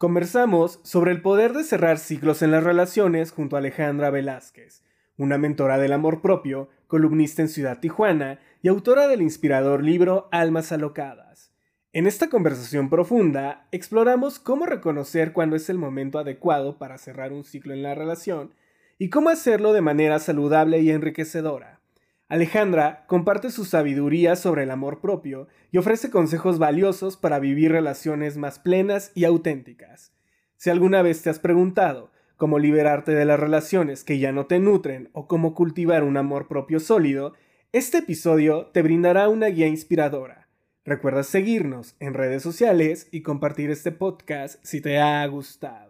Conversamos sobre el poder de cerrar ciclos en las relaciones junto a Alejandra Velázquez, una mentora del amor propio, columnista en Ciudad Tijuana y autora del inspirador libro Almas Alocadas. En esta conversación profunda exploramos cómo reconocer cuándo es el momento adecuado para cerrar un ciclo en la relación y cómo hacerlo de manera saludable y enriquecedora. Alejandra comparte su sabiduría sobre el amor propio y ofrece consejos valiosos para vivir relaciones más plenas y auténticas. Si alguna vez te has preguntado cómo liberarte de las relaciones que ya no te nutren o cómo cultivar un amor propio sólido, este episodio te brindará una guía inspiradora. Recuerda seguirnos en redes sociales y compartir este podcast si te ha gustado.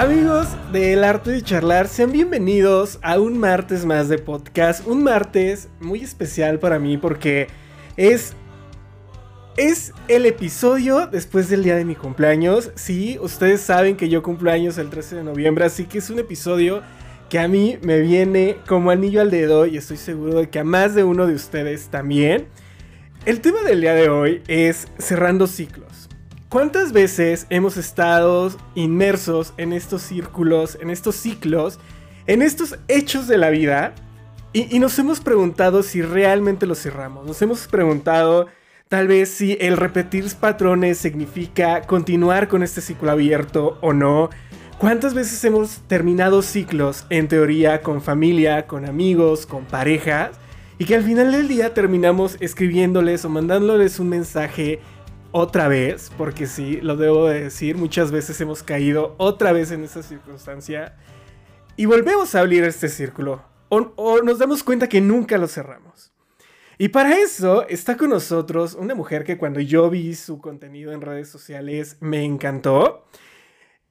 Amigos del arte de charlar, sean bienvenidos a un martes más de podcast. Un martes muy especial para mí porque es es el episodio después del día de mi cumpleaños. Sí, ustedes saben que yo cumplo años el 13 de noviembre, así que es un episodio que a mí me viene como anillo al dedo y estoy seguro de que a más de uno de ustedes también. El tema del día de hoy es cerrando ciclos. ¿Cuántas veces hemos estado inmersos en estos círculos, en estos ciclos, en estos hechos de la vida? Y, nos hemos preguntado si realmente los cerramos. Nos hemos preguntado tal vez si el repetir patrones significa continuar con este ciclo abierto o no. ¿Cuántas veces hemos terminado ciclos en teoría con familia, con amigos, con parejas? Y que al final del día terminamos escribiéndoles o mandándoles un mensaje otra vez, porque sí, lo debo de decir, muchas veces hemos caído otra vez en esa circunstancia y volvemos a abrir este círculo o, nos damos cuenta que nunca lo cerramos. Y para eso está con nosotros una mujer que cuando yo vi su contenido en redes sociales me encantó.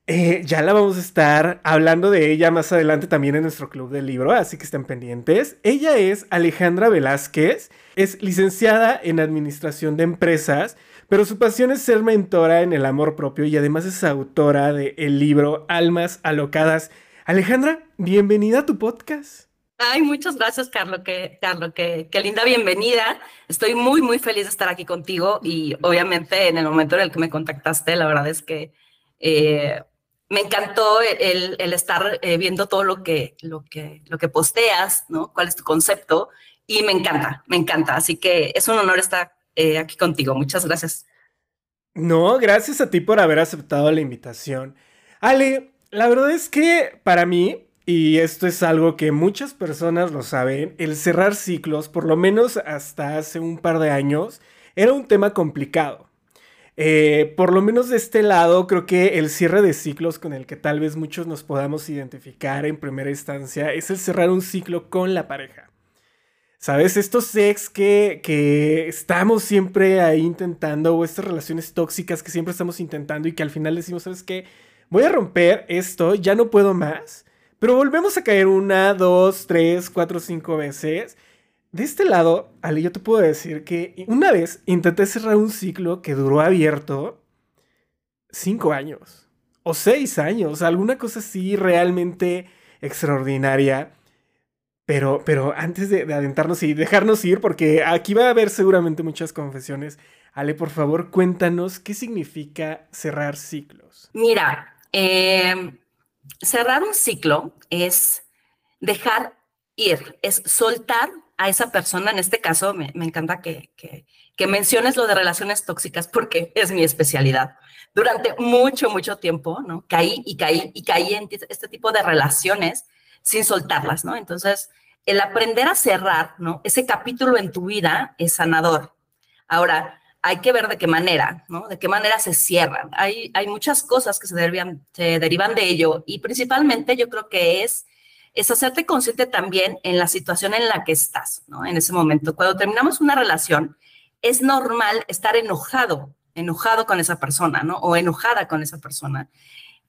Eh, ya la vamos a estar hablando de ella más adelante también en nuestro club del libro, así que estén pendientes. Ella es Alejandra Velázquez, es licenciada en Administración de Empresas pero su pasión es ser mentora en el amor propio y además es autora del el libro Almas Alocadas. Alejandra, bienvenida a tu podcast. Ay, muchas gracias, Carlos. Qué, Carlos, qué, linda bienvenida. Estoy muy, muy feliz de estar aquí contigo y obviamente en el momento en el que me contactaste, la verdad es que eh, me encantó el, el estar eh, viendo todo lo que, lo, que, lo que posteas, ¿no? ¿Cuál es tu concepto? Y me encanta, me encanta. Así que es un honor estar eh, aquí contigo. Muchas gracias. No, gracias a ti por haber aceptado la invitación. Ale, la verdad es que para mí, y esto es algo que muchas personas lo saben, el cerrar ciclos, por lo menos hasta hace un par de años, era un tema complicado. Eh, por lo menos de este lado, creo que el cierre de ciclos con el que tal vez muchos nos podamos identificar en primera instancia es el cerrar un ciclo con la pareja. ¿Sabes? Estos ex que, que estamos siempre ahí intentando, o estas relaciones tóxicas que siempre estamos intentando y que al final decimos, ¿sabes qué? Voy a romper esto, ya no puedo más. Pero volvemos a caer una, dos, tres, cuatro, cinco veces. De este lado, Ale, yo te puedo decir que una vez intenté cerrar un ciclo que duró abierto cinco años o seis años, alguna cosa así realmente extraordinaria. Pero, pero antes de, adentrarnos y dejarnos ir, porque aquí va a haber seguramente muchas confesiones, Ale, por favor, cuéntanos qué significa cerrar ciclos. Mira, em, cerrar un ciclo es dejar ir, es soltar a esa persona. En este caso, me, encanta que, que, menciones lo de relaciones tóxicas porque es mi especialidad. Durante mucho, mucho tiempo, ¿no? Caí y caí y caí en este tipo de relaciones sin soltarlas, ¿no? Entonces, el aprender a cerrar, ¿no? Ese capítulo en tu vida es sanador. Ahora, hay que ver de qué manera, ¿no? De qué manera se cierran. Hay, hay muchas cosas que se derivan, se derivan de ello y principalmente yo creo que es es hacerte consciente también en la situación en la que estás, ¿no? En ese momento. Cuando terminamos una relación, es normal estar enojado, enojado con esa persona, ¿no? O enojada con esa persona.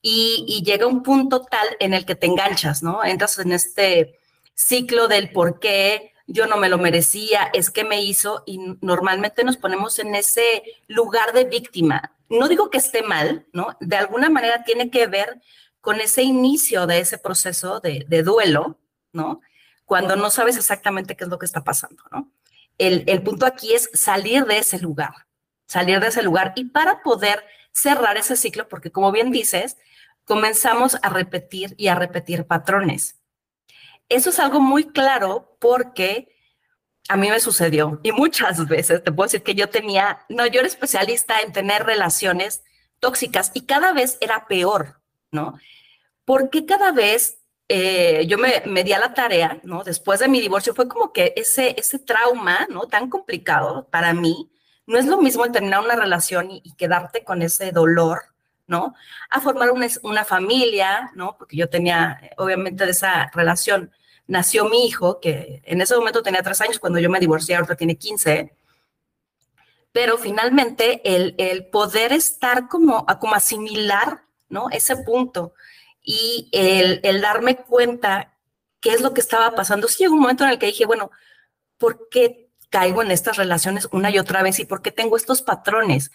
Y, llega un punto tal en el que te enganchas, ¿no? Entras en este ciclo del por qué yo no me lo merecía, es que me hizo, y normalmente nos ponemos en ese lugar de víctima. No digo que esté mal, ¿no? De alguna manera tiene que ver con ese inicio de ese proceso de, duelo, ¿no? Cuando no sabes exactamente qué es lo que está pasando, ¿no? El, el punto aquí es salir de ese lugar, salir de ese lugar y para poder cerrar ese ciclo, porque como bien dices, comenzamos a repetir y a repetir patrones. Eso es algo muy claro porque a mí me sucedió y muchas veces te puedo decir que yo tenía, no, yo era especialista en tener relaciones tóxicas y cada vez era peor. ¿no? Porque cada vez eh, yo me, me, di a la tarea, ¿no? Después de mi divorcio fue como que ese, ese trauma, ¿no? Tan complicado para mí, no es lo mismo el terminar una relación y, quedarte con ese dolor, ¿no? A formar una, una, familia, ¿no? Porque yo tenía, obviamente, de esa relación nació mi hijo, que en ese momento tenía tres años, cuando yo me divorcié, ahora tiene 15. Pero finalmente el, el poder estar como, como asimilar ¿no? Ese punto. Y el, darme cuenta qué es lo que estaba pasando. Sí llegó un momento en el que dije, bueno, ¿por qué caigo en estas relaciones una y otra vez y por qué tengo estos patrones?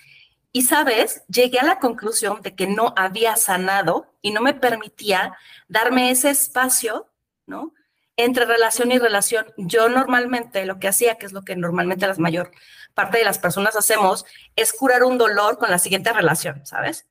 Y sabes, llegué a la conclusión de que no había sanado y no me permitía darme ese espacio, ¿no? Entre relación y relación. Yo normalmente lo que hacía, que es lo que normalmente la mayor parte de las personas hacemos, es curar un dolor con la siguiente relación, ¿sabes?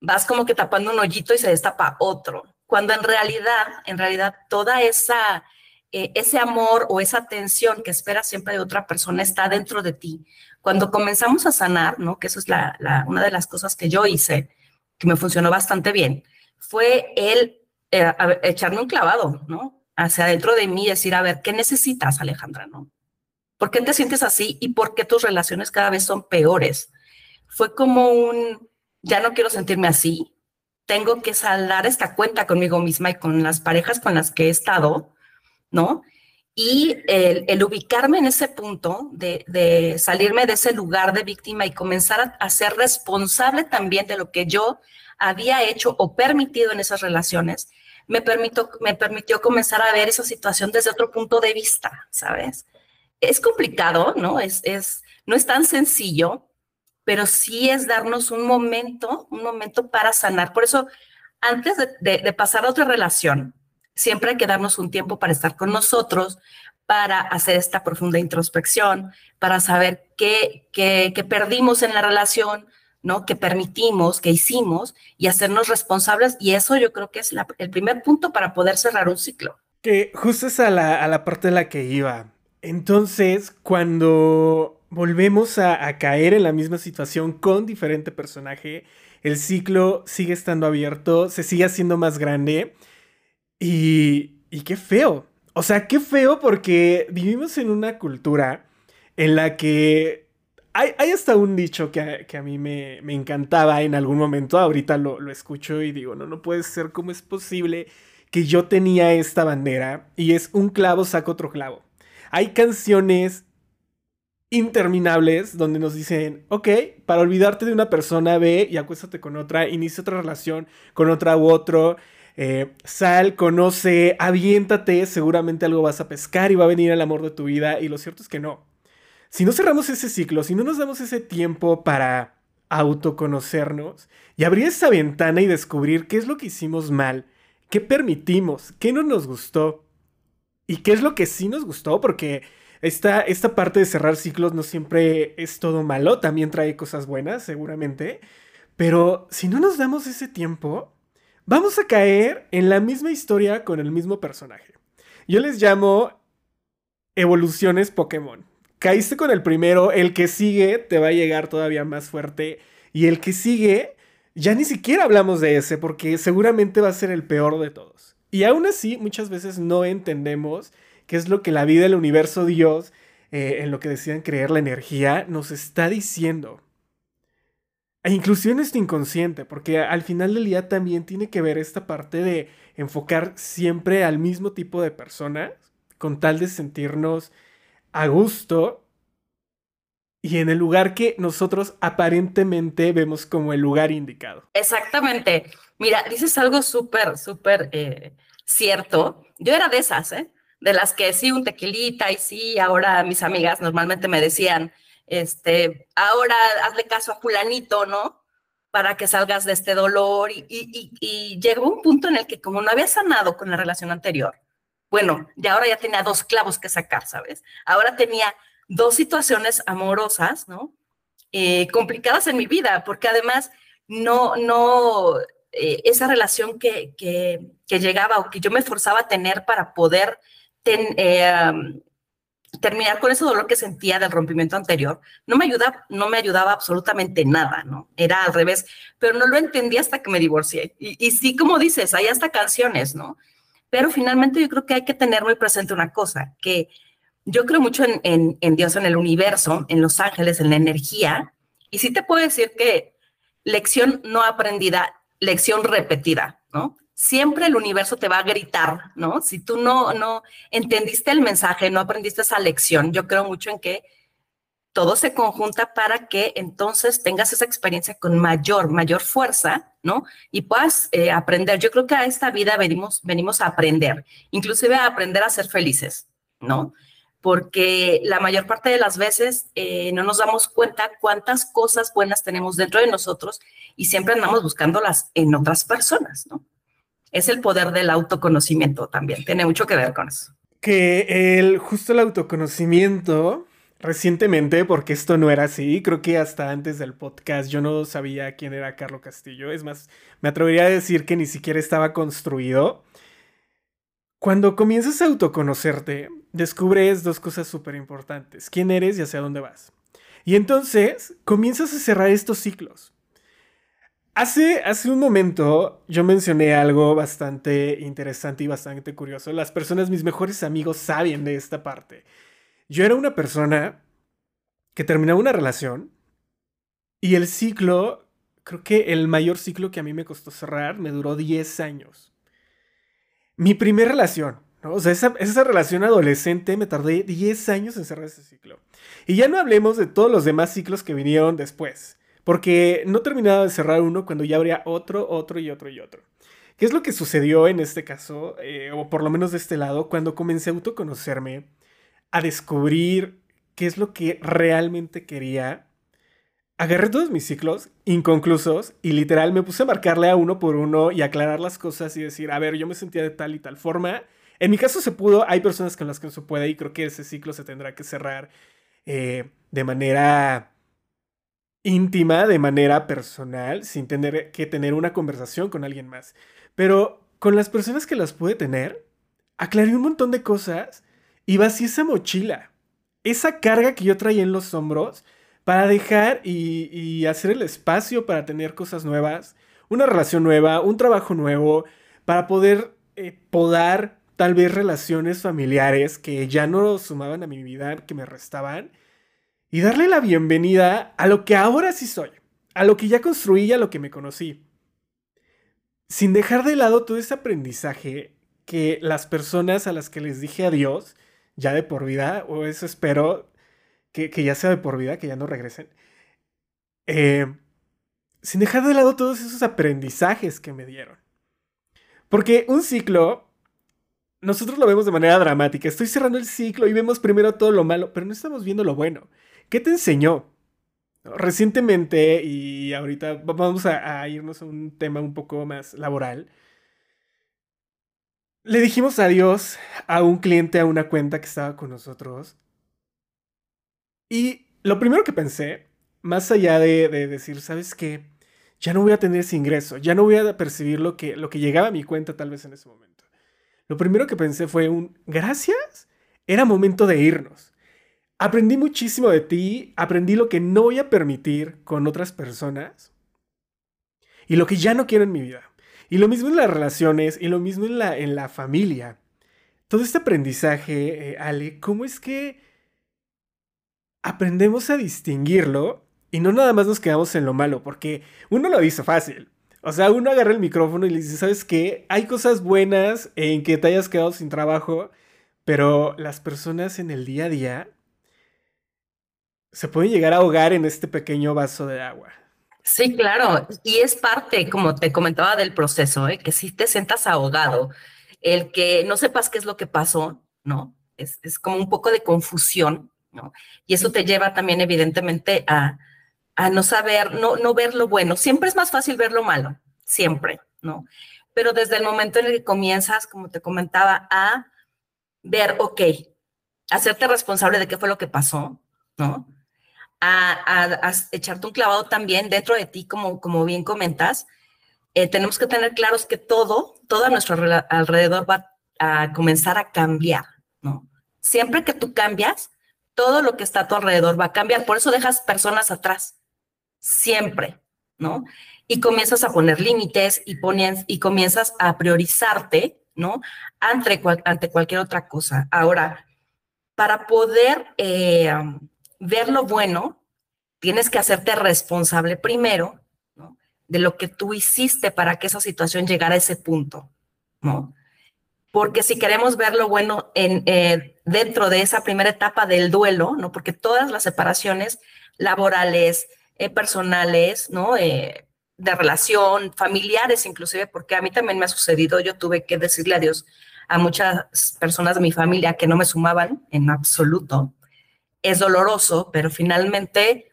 vas como que tapando un hoyito y se destapa otro. Cuando en realidad, en realidad, toda esa, eh, ese amor o esa atención que esperas siempre de otra persona está dentro de ti. Cuando comenzamos a sanar, ¿no? Que eso es la, una de las cosas que yo hice, que me funcionó bastante bien, fue el eh, echarme un clavado, ¿no? Hacia adentro de mí y decir, a ver, ¿qué necesitas, Alejandra, no? ¿Por qué te sientes así y por qué tus relaciones cada vez son peores? Fue como un, ya no quiero sentirme así, tengo que saldar esta cuenta conmigo misma y con las parejas con las que he estado, ¿no? Y el, ubicarme en ese punto de, salirme de ese lugar de víctima y comenzar a, ser responsable también de lo que yo había hecho o permitido en esas relaciones, me, permito, me permitió comenzar a ver esa situación desde otro punto de vista, ¿sabes? Es complicado, ¿no? Es, es, no es tan sencillo, pero sí es darnos un momento, un momento para sanar. Por eso, antes de, pasar a otra relación, siempre hay que darnos un tiempo para estar con nosotros, para hacer esta profunda introspección, para saber qué, qué, perdimos en la relación, ¿no? Que permitimos, que hicimos y hacernos responsables. Y eso yo creo que es el primer punto para poder cerrar un ciclo. Que justo es a la, a la parte de la que iba. Entonces, cuando volvemos a, caer en la misma situación con diferente personaje. El ciclo sigue estando abierto, se sigue haciendo más grande. Y, y qué feo. O sea, qué feo porque vivimos en una cultura en la que hay, hasta un dicho que, a mí me, encantaba en algún momento. Ahorita lo, lo escucho y digo, no, no puede ser, ¿cómo es posible que yo tenía esta bandera? Y es un clavo saca otro clavo. Hay canciones interminables donde nos dicen, ok, para olvidarte de una persona, ve y acuéstate con otra, inicia otra relación con otra u otro, eh, sal, conoce, aviéntate, seguramente algo vas a pescar y va a venir el amor de tu vida y lo cierto es que no. Si no cerramos ese ciclo, si no nos damos ese tiempo para autoconocernos y abrir esa ventana y descubrir qué es lo que hicimos mal, qué permitimos, qué no nos gustó y qué es lo que sí nos gustó, porque esta, esta parte de cerrar ciclos no siempre es todo malo, también trae cosas buenas, seguramente. Pero si no nos damos ese tiempo, vamos a caer en la misma historia con el mismo personaje. Yo les llamo evoluciones Pokémon. Caíste con el primero, el que sigue te va a llegar todavía más fuerte. Y el que sigue, ya ni siquiera hablamos de ese, porque seguramente va a ser el peor de todos. Y aún así, muchas veces no entendemos qué es lo que la vida, el universo, Dios, eh, en lo que decían creer la energía, nos está diciendo. E inclusive en este inconsciente, porque al final del día también tiene que ver esta parte de enfocar siempre al mismo tipo de personas, con tal de sentirnos a gusto y en el lugar que nosotros aparentemente vemos como el lugar indicado. Exactamente. Mira, dices algo súper, súper eh, cierto. Yo era de esas, ¿eh? De las que sí, un tequilita y sí, ahora mis amigas normalmente me decían, este, ahora hazle caso a fulanito, ¿no? Para que salgas de este dolor. Y, y, llegó un punto en el que como no había sanado con la relación anterior, bueno, ya ahora ya tenía dos clavos que sacar, ¿sabes? Ahora tenía dos situaciones amorosas, ¿no? Eh, complicadas en mi vida, porque además no, no, eh, esa relación que, que, llegaba o que yo me forzaba a tener para poder eh, terminar con ese dolor que sentía del rompimiento anterior, no me, ayuda, no me ayudaba absolutamente nada, ¿no? Era al revés, pero no lo entendí hasta que me divorcié. Y, y sí, como dices, hay hasta canciones, ¿no? Pero finalmente yo creo que hay que tener muy presente una cosa, que yo creo mucho en, Dios, en el universo, en los ángeles, en la energía, y sí te puedo decir que lección no aprendida, lección repetida, ¿no? siempre el universo te va a gritar, ¿no? Si tú no, no entendiste el mensaje, no aprendiste esa lección, yo creo mucho en que todo se conjunta para que entonces tengas esa experiencia con mayor, mayor fuerza, ¿no? Y puedas eh, aprender. Yo creo que a esta vida venimos, venimos a aprender, inclusive a aprender a ser felices, ¿no? Porque la mayor parte de las veces eh, no nos damos cuenta cuántas cosas buenas tenemos dentro de nosotros y siempre andamos buscándolas en otras personas, ¿no? es el poder del autoconocimiento también. Tiene mucho que ver con eso. Que el justo el autoconocimiento recientemente, porque esto no era así, creo que hasta antes del podcast yo no sabía quién era Carlos Castillo. Es más, me atrevería a decir que ni siquiera estaba construido. Cuando comienzas a autoconocerte, descubres dos cosas súper importantes. ¿Quién eres y hacia dónde vas? Y entonces comienzas a cerrar estos ciclos. Hace, hace un momento yo mencioné algo bastante interesante y bastante curioso. Las personas, mis mejores amigos, saben de esta parte. Yo era una persona que terminaba una relación y el ciclo, creo que el mayor ciclo que a mí me costó cerrar me duró 10 años. Mi primera relación. O sea, esa, esa relación adolescente me tardé 10 años en cerrar ese ciclo. Y ya no hablemos de todos los demás ciclos que vinieron después. Porque no terminaba de cerrar uno cuando ya habría otro, otro y otro y otro. ¿Qué es lo que sucedió en este caso, eh, o por lo menos de este lado, cuando comencé a autoconocerme, a descubrir qué es lo que realmente quería? Agarré todos mis ciclos inconclusos y literal me puse a marcarle a uno por uno y aclarar las cosas y decir, a ver, yo me sentía de tal y tal forma. En mi caso se pudo, hay personas con las que no se puede y creo que ese ciclo se tendrá que cerrar eh, de manera íntima de manera personal, sin tener que tener una conversación con alguien más. Pero con las personas que las pude tener, aclaré un montón de cosas y vacié esa mochila, esa carga que yo traía en los hombros para dejar y, hacer el espacio para tener cosas nuevas, una relación nueva, un trabajo nuevo, para poder eh, podar tal vez relaciones familiares que ya no sumaban a mi vida, que me restaban y darle la bienvenida a lo que ahora sí soy, a lo que ya construí y a lo que me conocí. Sin dejar de lado todo ese aprendizaje que las personas a las que les dije adiós, ya de por vida, o eso espero que, ya sea de por vida, que ya no regresen, eh, sin dejar de lado todos esos aprendizajes que me dieron. Porque un ciclo, nosotros lo vemos de manera dramática. Estoy cerrando el ciclo y vemos primero todo lo malo, pero no estamos viendo lo bueno. ¿Qué te enseñó? Recientemente, y ahorita vamos a, irnos a un tema un poco más laboral, le dijimos adiós a un cliente a una cuenta que estaba con nosotros. Y lo primero que pensé, más allá de, decir, ¿sabes qué? Ya no voy a tener ese ingreso, ya no voy a percibir lo que, lo que llegaba a mi cuenta tal vez en ese momento. Lo primero que pensé fue un, gracias, era momento de irnos. Aprendí muchísimo de ti, aprendí lo que no voy a permitir con otras personas y lo que ya no quiero en mi vida. Y lo mismo en las relaciones y lo mismo en la, en la familia. Todo este aprendizaje, eh, Ale, ¿cómo es que aprendemos a distinguirlo Y no nada más nos quedamos en lo malo, porque uno lo dice fácil. O sea, uno agarra el micrófono y le dice, ¿sabes qué? Hay cosas buenas en que te hayas quedado sin trabajo, pero las personas en el día a día se pueden llegar a ahogar en este pequeño vaso de agua. Sí, claro, y es parte, como te comentaba, del proceso, ¿eh? que si te sientas ahogado, el que no sepas qué es lo que pasó, ¿no? Es, como un poco de confusión, ¿no? Y eso te lleva también, evidentemente, a, a no saber, no, no ver lo bueno. Siempre es más fácil ver lo malo, siempre, ¿no? Pero desde el momento en el que comienzas, como te comentaba, a ver, ok, hacerte responsable de qué fue lo que pasó, ¿no? A, echarte un clavado también dentro de ti, como, como bien comentas, eh, tenemos que tener claros que todo, todo a nuestro alrededor va a comenzar a cambiar, ¿no? Siempre que tú cambias, todo lo que está a tu alrededor va a cambiar. Por eso dejas personas atrás siempre, ¿no? Y comienzas a poner límites y, pones, y comienzas a priorizarte, ¿no? Ante, ante cualquier otra cosa. Ahora, para poder eh, ver lo bueno, tienes que hacerte responsable primero. De lo que tú hiciste para que esa situación llegara a ese punto, ¿no? Porque si queremos ver lo bueno en, eh, dentro de esa primera etapa del duelo, ¿no? Porque todas las separaciones laborales, eh, personales, ¿no? Eh, de relación, familiares inclusive, porque a mí también me ha sucedido, yo tuve que decirle adiós a muchas personas de mi familia que no me sumaban en absoluto. Es doloroso, pero finalmente,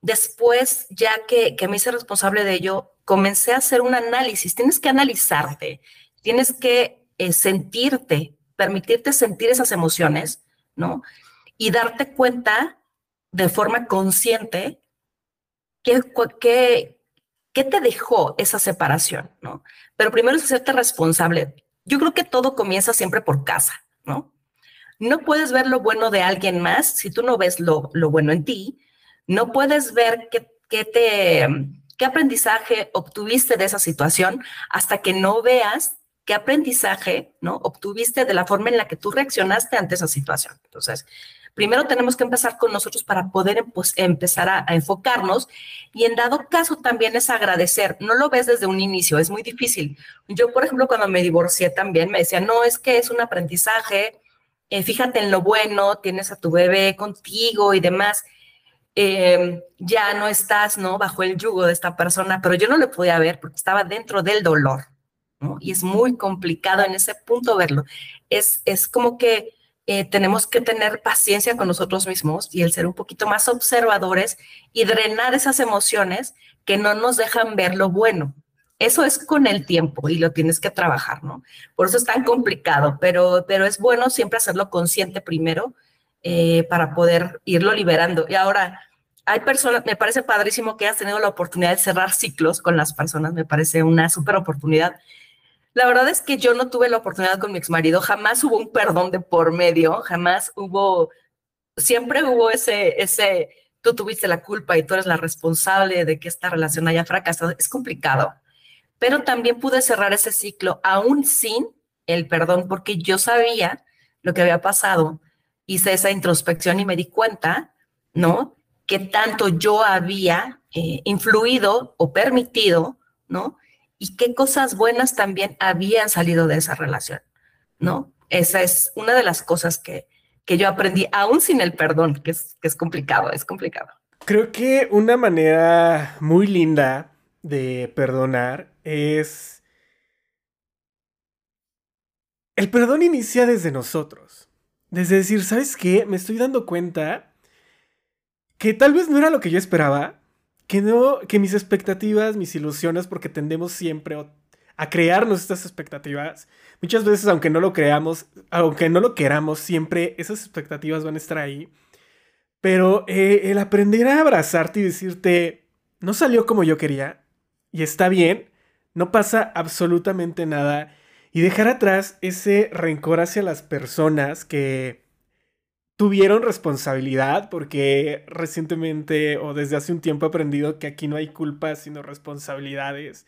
después, ya que, que me hice responsable de ello, comencé a hacer un análisis. Tienes que analizarte, tienes que eh, sentirte, permitirte sentir esas emociones, ¿no? Y darte cuenta de forma consciente ¿qué, qué, qué te dejó esa separación? ¿no? Pero primero es hacerte responsable. Yo creo que todo comienza siempre por casa, ¿no? No puedes ver lo bueno de alguien más si tú no ves lo, lo bueno en ti. No puedes ver qué, qué, te, qué aprendizaje obtuviste de esa situación hasta que no veas qué aprendizaje ¿no? obtuviste de la forma en la que tú reaccionaste ante esa situación. Entonces, primero tenemos que empezar con nosotros para poder pues, empezar a, enfocarnos y en dado caso también es agradecer. No lo ves desde un inicio, es muy difícil. Yo, por ejemplo, cuando me divorcié también me decía, no, es que es un aprendizaje, eh, fíjate en lo bueno, tienes a tu bebé contigo y demás. Em, ya no estás, ¿no? Bajo el yugo de esta persona, pero yo no lo podía ver porque estaba dentro del dolor. Y es muy complicado en ese punto verlo. Es, es como que eh, tenemos que tener paciencia con nosotros mismos y el ser un poquito más observadores y drenar esas emociones que no nos dejan ver lo bueno. Eso es con el tiempo y lo tienes que trabajar, ¿no? Por eso es tan complicado, pero, pero es bueno siempre hacerlo consciente primero eh, para poder irlo liberando. Y ahora, hay personas, me parece padrísimo que hayas tenido la oportunidad de cerrar ciclos con las personas, me parece una súper oportunidad la verdad es que yo no tuve la oportunidad con mi ex marido, jamás hubo un perdón de por medio, jamás hubo, siempre hubo ese, ese, tú tuviste la culpa y tú eres la responsable de que esta relación haya fracasado. Es complicado, pero también pude cerrar ese ciclo aún sin el perdón, porque yo sabía lo que había pasado, hice esa introspección y me di cuenta, ¿no? Que tanto yo había eh, influido o permitido, ¿no? y qué cosas buenas también habían salido de esa relación, ¿no? Esa es una de las cosas que, que yo aprendí, aún sin el perdón, que es, que es complicado, es complicado. Creo que una manera muy linda de perdonar es... El perdón inicia desde nosotros. Desde decir, ¿sabes qué? Me estoy dando cuenta que tal vez no era lo que yo esperaba, que no, que mis expectativas, mis ilusiones, porque tendemos siempre a crearnos estas expectativas. Muchas veces, aunque no lo creamos, aunque no lo queramos, siempre esas expectativas van a estar ahí. Pero eh, el aprender a abrazarte y decirte, no salió como yo quería, y está bien, no pasa absolutamente nada, y dejar atrás ese rencor hacia las personas que tuvieron responsabilidad, porque recientemente o desde hace un tiempo he aprendido que aquí no hay culpas, sino responsabilidades.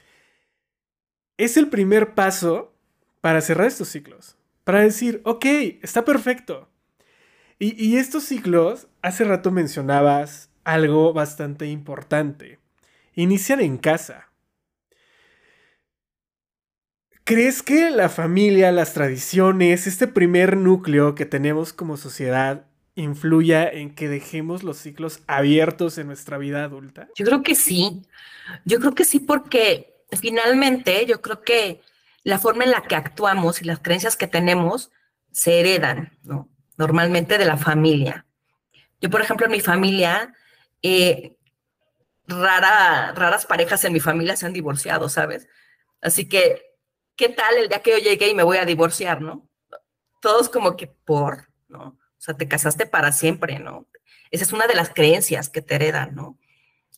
Es el primer paso para cerrar estos ciclos. Para decir, ok, está perfecto. Y, estos ciclos, hace rato mencionabas algo bastante importante. Inician en casa. ¿Crees que la familia, las tradiciones, este primer núcleo que tenemos como sociedad influya en que dejemos los ciclos abiertos en nuestra vida adulta? Yo creo que sí. Yo creo que sí porque finalmente yo creo que la forma en la que actuamos y las creencias que tenemos se heredan, ¿no? Normalmente de la familia. Yo, por ejemplo, en mi familia, eh, rara, raras parejas en mi familia se han divorciado, ¿sabes? Así que ¿qué tal el día que yo llegué y me voy a divorciar, no? Todos como que por, ¿no? O sea, te casaste para siempre, ¿no? Esa es una de las creencias que te heredan, ¿no?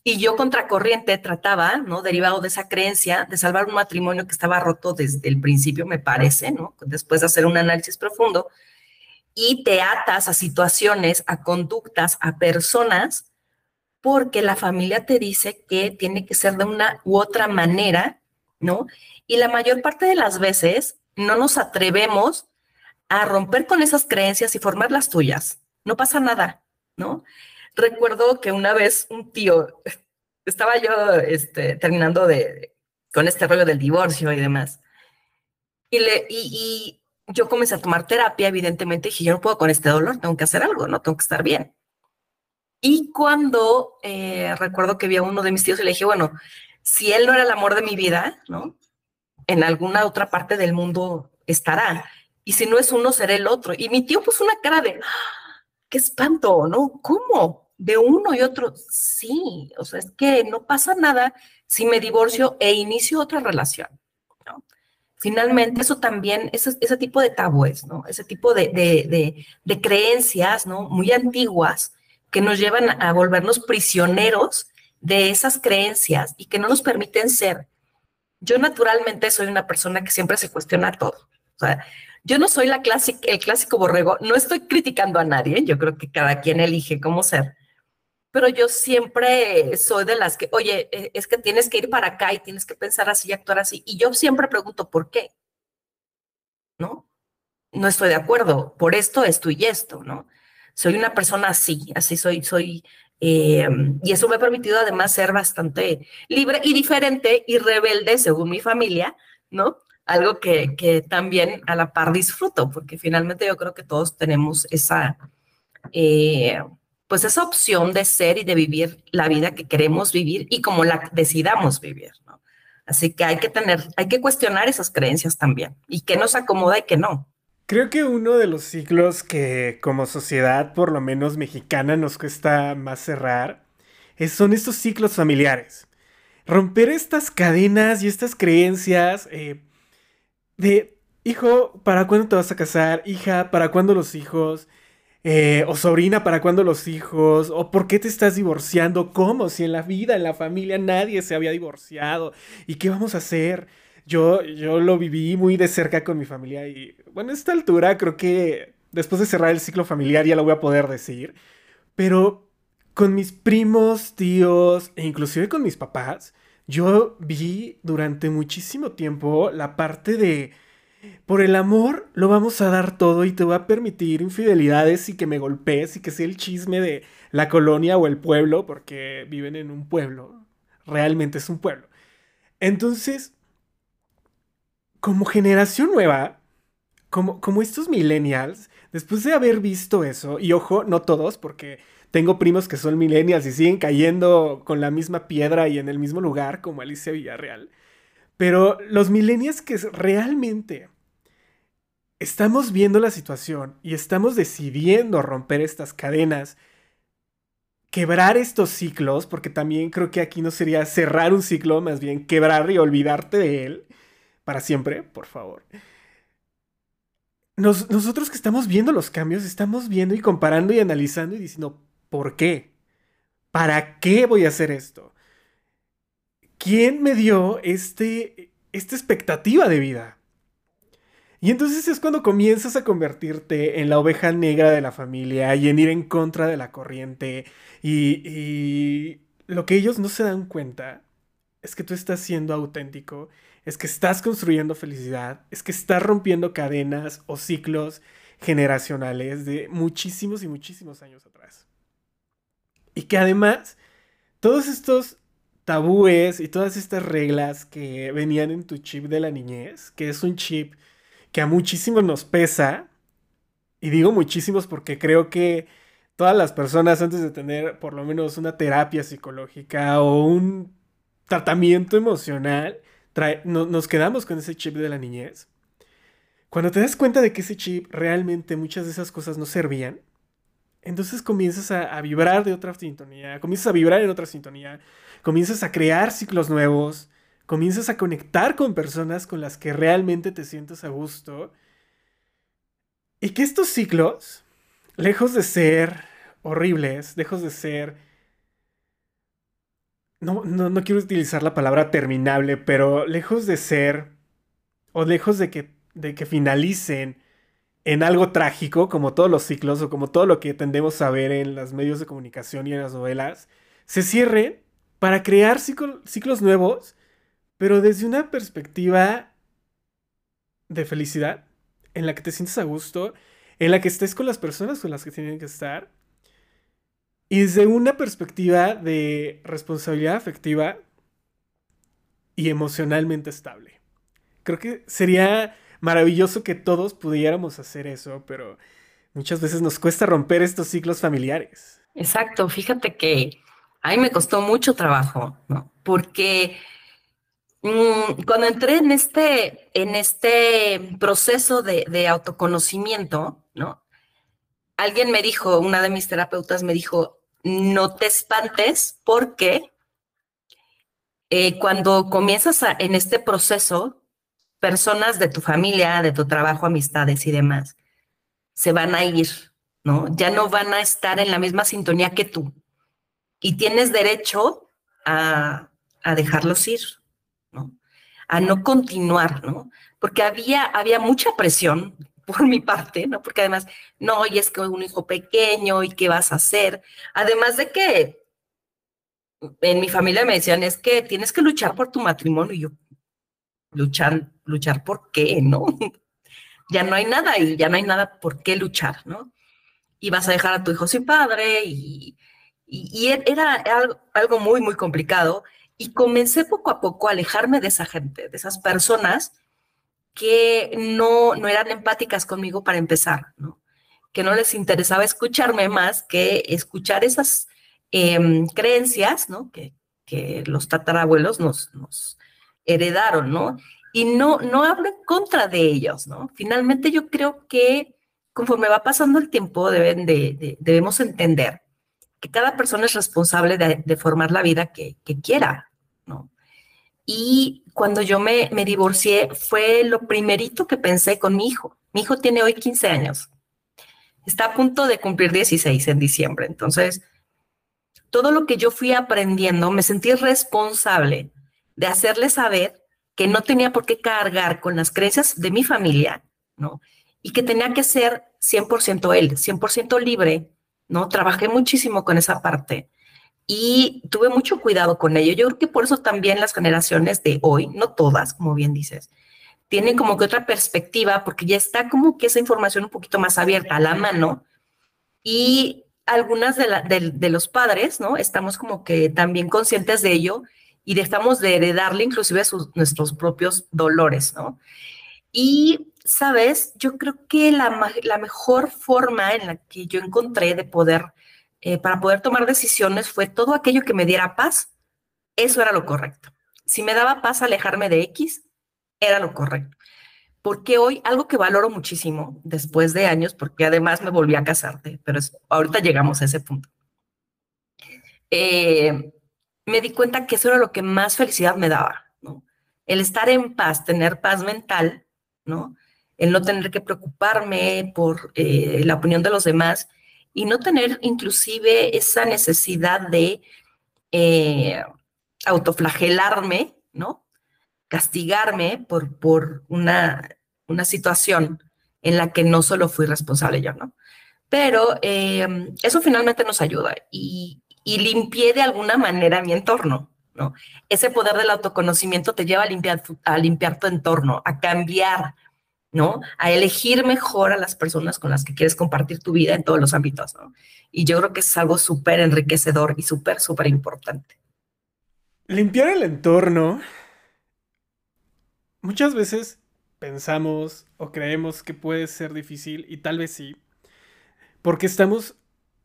Y yo contracorriente trataba, ¿no? Derivado de esa creencia, de salvar un matrimonio que estaba roto desde el principio, me parece, ¿no? Después de hacer un análisis profundo, y te atas a situaciones, a conductas, a personas, porque la familia te dice que tiene que ser de una u otra manera, Y la mayor parte de las veces no nos atrevemos a romper con esas creencias y formar las tuyas. No pasa nada, ¿no? Recuerdo que una vez un tío, estaba yo este, terminando de, con este rollo del divorcio y demás, y, yo comencé a tomar terapia, evidentemente, y dije, yo no puedo con este dolor, tengo que hacer algo, ¿no? Tengo que estar bien. Y cuando eh, recuerdo que vi a uno de mis tíos y le dije, bueno, si él no era el amor de mi vida, ¿no? en alguna otra parte del mundo estará. Y si no es uno, será el otro. Y mi tío puso una cara de, ¡Ah! qué espanto, ¿no? ¿Cómo? De uno y otro. Sí, o sea, es que no pasa nada si me divorcio e inicio otra relación. ¿no? Finalmente, eso también, ese, ese tipo de tabúes, ¿no? Ese tipo de, de, de creencias, ¿no? Muy antiguas que nos llevan a volvernos prisioneros de esas creencias y que no nos permiten ser yo naturalmente soy una persona que siempre se cuestiona todo. O sea, yo no soy la el clásico borrego, no estoy criticando a nadie, yo creo que cada quien elige cómo ser, pero yo siempre soy de las que, oye, e, es que tienes que ir para acá y tienes que pensar así y actuar así, y yo siempre pregunto, ¿por qué? ¿No? No estoy de acuerdo, por esto, esto y esto, ¿no? Soy una persona así, así soy, soy eh, y eso me ha permitido además ser bastante libre y diferente y rebelde según mi familia, ¿no? Algo que, que también a la par disfruto, porque finalmente yo creo que todos tenemos esa, eh, pues esa opción de ser y de vivir la vida que queremos vivir y como la decidamos vivir, ¿no? Así que hay que tener, hay que cuestionar esas creencias también y qué nos acomoda y qué no. Creo que uno de los ciclos que como sociedad, por lo menos mexicana, nos cuesta más cerrar son estos ciclos familiares. Romper estas cadenas y estas creencias eh, de, hijo, ¿para cuándo te vas a casar? Hija, ¿para cuándo los hijos? Eh, o sobrina, ¿para cuándo los hijos? ¿O por qué te estás divorciando? ¿Cómo? Si en la vida, en la familia, nadie se había divorciado. ¿Y qué vamos a hacer? Yo, yo lo viví muy de cerca con mi familia y, bueno, a esta altura creo que después de cerrar el ciclo familiar ya lo voy a poder decir. Pero con mis primos, tíos e inclusive con mis papás, yo vi durante muchísimo tiempo la parte de por el amor lo vamos a dar todo y te va a permitir infidelidades y que me golpees y que sea el chisme de la colonia o el pueblo, porque viven en un pueblo, realmente es un pueblo. Entonces, como generación nueva, como, estos millennials, después de haber visto eso, y ojo, no todos, porque tengo primos que son millennials y siguen cayendo con la misma piedra y en el mismo lugar como Alicia Villarreal, pero los millennials que realmente estamos viendo la situación y estamos decidiendo romper estas cadenas, quebrar estos ciclos, porque también creo que aquí no sería cerrar un ciclo, más bien quebrar y olvidarte de él para siempre, por favor. Nosotros que estamos viendo los cambios, estamos viendo y comparando y analizando y diciendo, ¿por qué? ¿Para qué voy a hacer esto? ¿Quién me dio este, esta expectativa de vida? Y entonces es cuando comienzas a convertirte en la oveja negra de la familia y en ir en contra de la corriente. Y, y lo que ellos no se dan cuenta es que tú estás siendo auténtico es que estás construyendo felicidad, es que estás rompiendo cadenas o ciclos generacionales de muchísimos y muchísimos años atrás. Y que además, todos estos tabúes y todas estas reglas que venían en tu chip de la niñez, que es un chip que a muchísimos nos pesa, y digo muchísimos porque creo que todas las personas antes de tener por lo menos una terapia psicológica o un tratamiento emocional, nos quedamos con ese chip de la niñez. Cuando te das cuenta de que ese chip realmente muchas de esas cosas no servían, entonces comienzas a, vibrar de otra sintonía, comienzas a vibrar en otra sintonía, comienzas a crear ciclos nuevos, comienzas a conectar con personas con las que realmente te sientes a gusto. Y que estos ciclos, lejos de ser horribles, lejos de ser... No, no, no quiero utilizar la palabra terminable, pero lejos de ser... o lejos de que, de que finalicen en algo trágico, como todos los ciclos o como todo lo que tendemos a ver en los medios de comunicación y en las novelas, se cierren para crear ciclos nuevos, pero desde una perspectiva de felicidad, en la que te sientes a gusto, en la que estés con las personas con las que tienen que estar, y desde una perspectiva de responsabilidad afectiva y emocionalmente estable. Creo que sería maravilloso que todos pudiéramos hacer eso, pero muchas veces nos cuesta romper estos ciclos familiares. Exacto, fíjate que a mí me costó mucho trabajo, ¿no? Porque mm, cuando entré en este, en este proceso de, de, autoconocimiento, ¿no? Alguien me dijo, una de mis terapeutas me dijo, no te espantes porque eh, cuando comienzas en este proceso, personas de tu familia, de tu trabajo, amistades y demás, se van a ir, ¿no? Ya no van a estar en la misma sintonía que tú. Y tienes derecho a, dejarlos ir, ¿no? A no continuar, ¿no? Porque había, había mucha presión por mi parte, ¿no? Porque además, no, y es que un hijo pequeño, ¿y qué vas a hacer? Además de que en mi familia me decían, es que tienes que luchar por tu matrimonio. Y yo, luchar, luchar por qué, ¿no? ya no hay nada y ya no hay nada por qué luchar, ¿no? Y vas a dejar a tu hijo sin padre y, y, era algo, algo, muy, muy complicado. Y comencé poco a poco a alejarme de esa gente, de esas personas que no, no eran empáticas conmigo para empezar, ¿no? Que no les interesaba escucharme más que escuchar esas em, creencias, ¿no? Que, que los tatarabuelos nos, nos, heredaron, ¿no? Y no, no hablo en contra de ellos, ¿no? Finalmente yo creo que conforme va pasando el tiempo deben de, debemos entender que cada persona es responsable de, formar la vida que, quiera. Y cuando yo me, me divorcié fue lo primerito que pensé con mi hijo. Mi hijo tiene hoy 15 años. Está a punto de cumplir 16 en diciembre. Entonces, todo lo que yo fui aprendiendo, me sentí responsable de hacerle saber que no tenía por qué cargar con las creencias de mi familia, ¿no? Y que tenía que ser 100% él, 100% libre, ¿no? Trabajé muchísimo con esa parte y tuve mucho cuidado con ello. Yo creo que por eso también las generaciones de hoy, no todas, como bien dices, tienen como que otra perspectiva porque ya está como que esa información un poquito más abierta a la mano y algunas de, los padres, ¿no? Estamos como que también conscientes de ello y dejamos de heredarle inclusive sus, nuestros propios dolores, ¿no? Y, sabes, yo creo que la mejor forma en la que yo encontré de poder, eh, para poder tomar decisiones fue todo aquello que me diera paz, eso era lo correcto. Si me daba paz alejarme de X, era lo correcto. Porque hoy algo que valoro muchísimo después de años, porque además me volví a casarte, pero ahorita llegamos a ese punto. Eh, me di cuenta que eso era lo que más felicidad me daba. El estar en paz, tener paz mental, ¿no? El no tener que preocuparme por eh, la opinión de los demás y no tener inclusive esa necesidad de eh, autoflagelarme, ¿no? Castigarme por, por una, una situación en la que no solo fui responsable yo, ¿no? Pero eh, eso finalmente nos ayuda y, y limpié de alguna manera mi entorno, ¿no? Ese poder del autoconocimiento te lleva a limpiar, a limpiar tu entorno, a cambiar, ¿no? A elegir mejor a las personas con las que quieres compartir tu vida en todos los ámbitos, ¿no? Y yo creo que es algo súper enriquecedor y súper, súper importante. Limpiar el entorno. Muchas veces pensamos o creemos que puede ser difícil y tal vez sí. Porque estamos...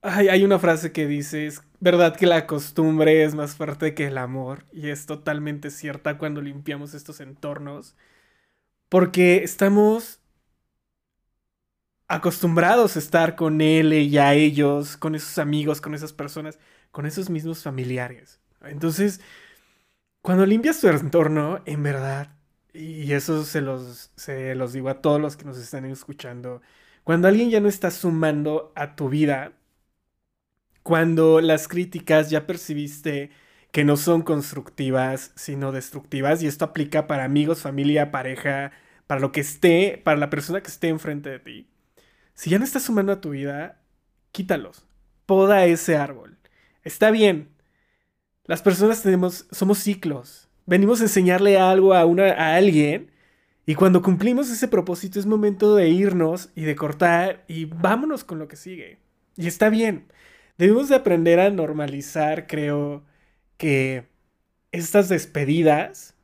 hay una frase que dice, es verdad que la costumbre es más fuerte que el amor. Y es totalmente cierta cuando limpiamos estos entornos. Porque estamos acostumbrados a estar con él y a ellos, con esos amigos, con esas personas, con esos mismos familiares. Entonces, cuando limpias tu entorno, en verdad, y eso se los, se los digo a todos los que nos están escuchando, cuando alguien ya no está sumando a tu vida, cuando las críticas ya percibiste que no son constructivas, sino destructivas, y esto aplica para amigos, familia, pareja, para lo que esté, para la persona que esté enfrente de ti. Si ya no está sumando a tu vida, quítalos. Poda ese árbol. Está bien. Las personas tenemos, somos ciclos. Venimos a enseñarle algo a, una, a alguien y cuando cumplimos ese propósito es momento de irnos y de cortar y vámonos con lo que sigue. Y está bien. Debemos de aprender a normalizar, creo, que estas despedidas,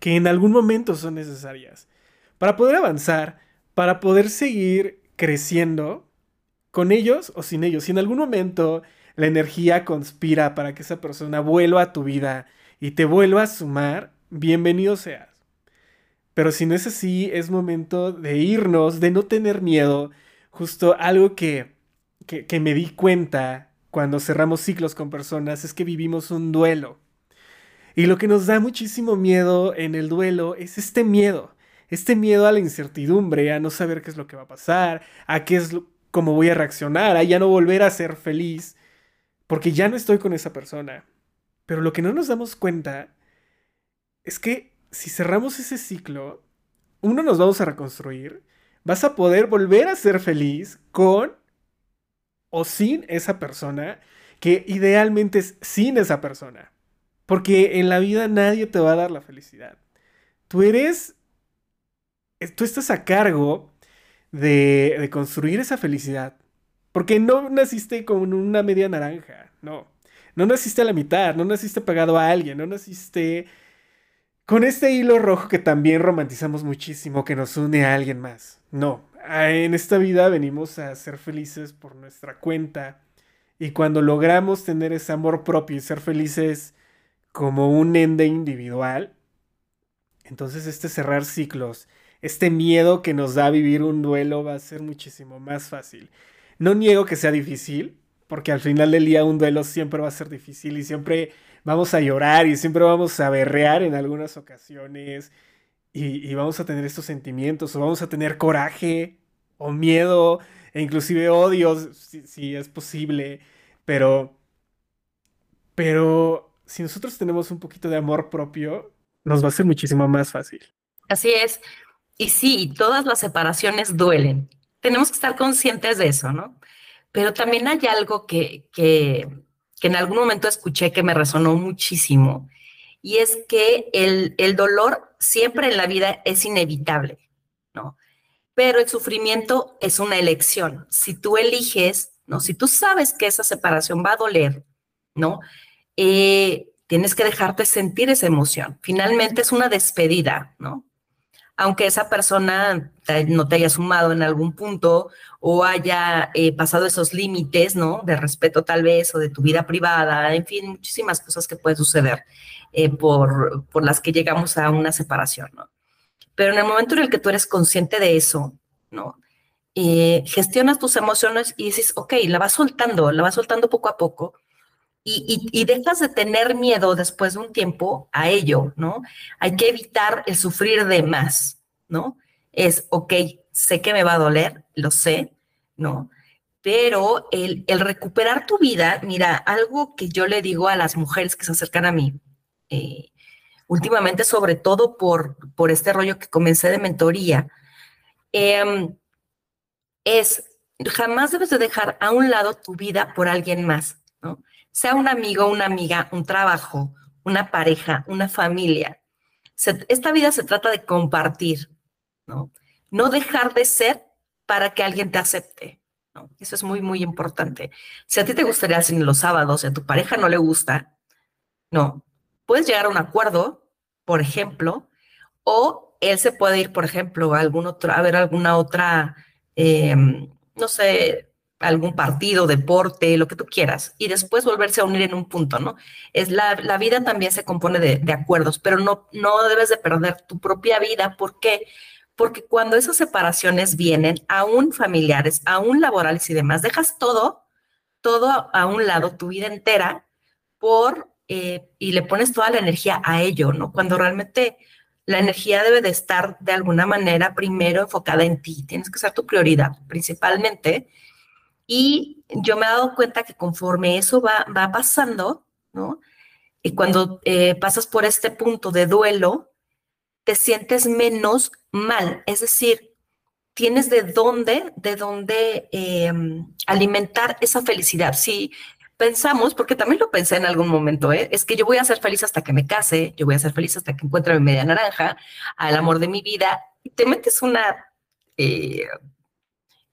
que en algún momento son necesarias, para poder avanzar, para poder seguir creciendo con ellos o sin ellos. Si en algún momento la energía conspira para que esa persona vuelva a tu vida y te vuelva a sumar, bienvenido seas. Pero si no es así, es momento de irnos, de no tener miedo. Justo algo que, que, que me di cuenta cuando cerramos ciclos con personas es que vivimos un duelo. Y lo que nos da muchísimo miedo en el duelo es este miedo. Este miedo a la incertidumbre, a no saber qué es lo que va a pasar, a qué es lo, cómo voy a reaccionar, a ya no volver a ser feliz, porque ya no estoy con esa persona. Pero lo que no nos damos cuenta es que si cerramos ese ciclo, uno nos vamos a reconstruir, vas a poder volver a ser feliz con o sin esa persona, que idealmente es sin esa persona. Porque en la vida nadie te va a dar la felicidad. Tú eres, tú estás a cargo de, de construir esa felicidad. Porque no naciste con una media naranja, no. No naciste a la mitad, no naciste pagado a alguien, no naciste con este hilo rojo que también romantizamos muchísimo, que nos une a alguien más. No, en esta vida venimos a ser felices por nuestra cuenta. Y cuando logramos tener ese amor propio y ser felices como un ende individual, entonces este cerrar ciclos, este miedo que nos da vivir un duelo va a ser muchísimo más fácil. No niego que sea difícil, porque al final del día un duelo siempre va a ser difícil y siempre vamos a llorar y siempre vamos a berrear en algunas ocasiones y, vamos a tener estos sentimientos o vamos a tener coraje o miedo e inclusive odio si, es posible, pero pero si nosotros tenemos un poquito de amor propio, nos va a ser muchísimo más fácil. Así es. Y sí, todas las separaciones duelen. Tenemos que estar conscientes de eso, ¿no? Pero también hay algo que, que, que en algún momento escuché que me resonó muchísimo, y es que el, el dolor siempre en la vida es inevitable, ¿no? Pero el sufrimiento es una elección. Si tú eliges, ¿no? Si tú sabes que esa separación va a doler, ¿no? Eh, tienes que dejarte sentir esa emoción. Finalmente es una despedida, ¿no? Aunque esa persona no te haya sumado en algún punto o haya eh, pasado esos límites, ¿no? De respeto tal vez o de tu vida privada, en fin, muchísimas cosas que pueden suceder. Eh, por, por las que llegamos a una separación, ¿no? Pero en el momento en el que tú eres consciente de eso, ¿no? Eh, gestionas tus emociones y dices, ok, la vas soltando, la vas soltando poco a poco y, dejas de tener miedo después de un tiempo a ello, ¿no? Hay que evitar el sufrir de más, ¿no? Es, ok, sé que me va a doler, lo sé, ¿no? Pero el, recuperar tu vida, mira, algo que yo le digo a las mujeres que se acercan a mí, eh, últimamente, sobre todo por, por este rollo que comencé de mentoría, em, es jamás debes de dejar a un lado tu vida por alguien más, ¿no? Sea un amigo, una amiga, un trabajo, una pareja, una familia. esta vida se trata de compartir, ¿no? no dejar de ser para que alguien te acepte. Eso es muy, muy importante. Si a ti te gustaría hacer los sábados y a tu pareja no le gusta, no, puedes llegar a un acuerdo, por ejemplo, o él se puede ir, por ejemplo, a, algún otro, a ver alguna otra, em, no sé, algún partido, deporte, lo que tú quieras, y después volverse a unir en un punto, ¿no? Es la, la vida también se compone de, de, acuerdos, pero no, no debes de perder tu propia vida. ¿Por qué? Porque cuando esas separaciones vienen, aún familiares, aún laborales y demás, dejas todo, todo a un lado, tu vida entera, por, eh, y le pones toda la energía a ello, ¿no? Cuando realmente la energía debe de estar de alguna manera primero enfocada en ti, tienes que ser tu prioridad principalmente. Y yo me he dado cuenta que conforme eso va, va pasando, ¿no? Y cuando eh, pasas por este punto de duelo, te sientes menos mal, es decir, tienes de dónde, de dónde em, alimentar esa felicidad. Si pensamos, porque también lo pensé en algún momento, ¿eh? es que yo voy a ser feliz hasta que me case, yo voy a ser feliz hasta que encuentre mi media naranja, al amor de mi vida, y te metes una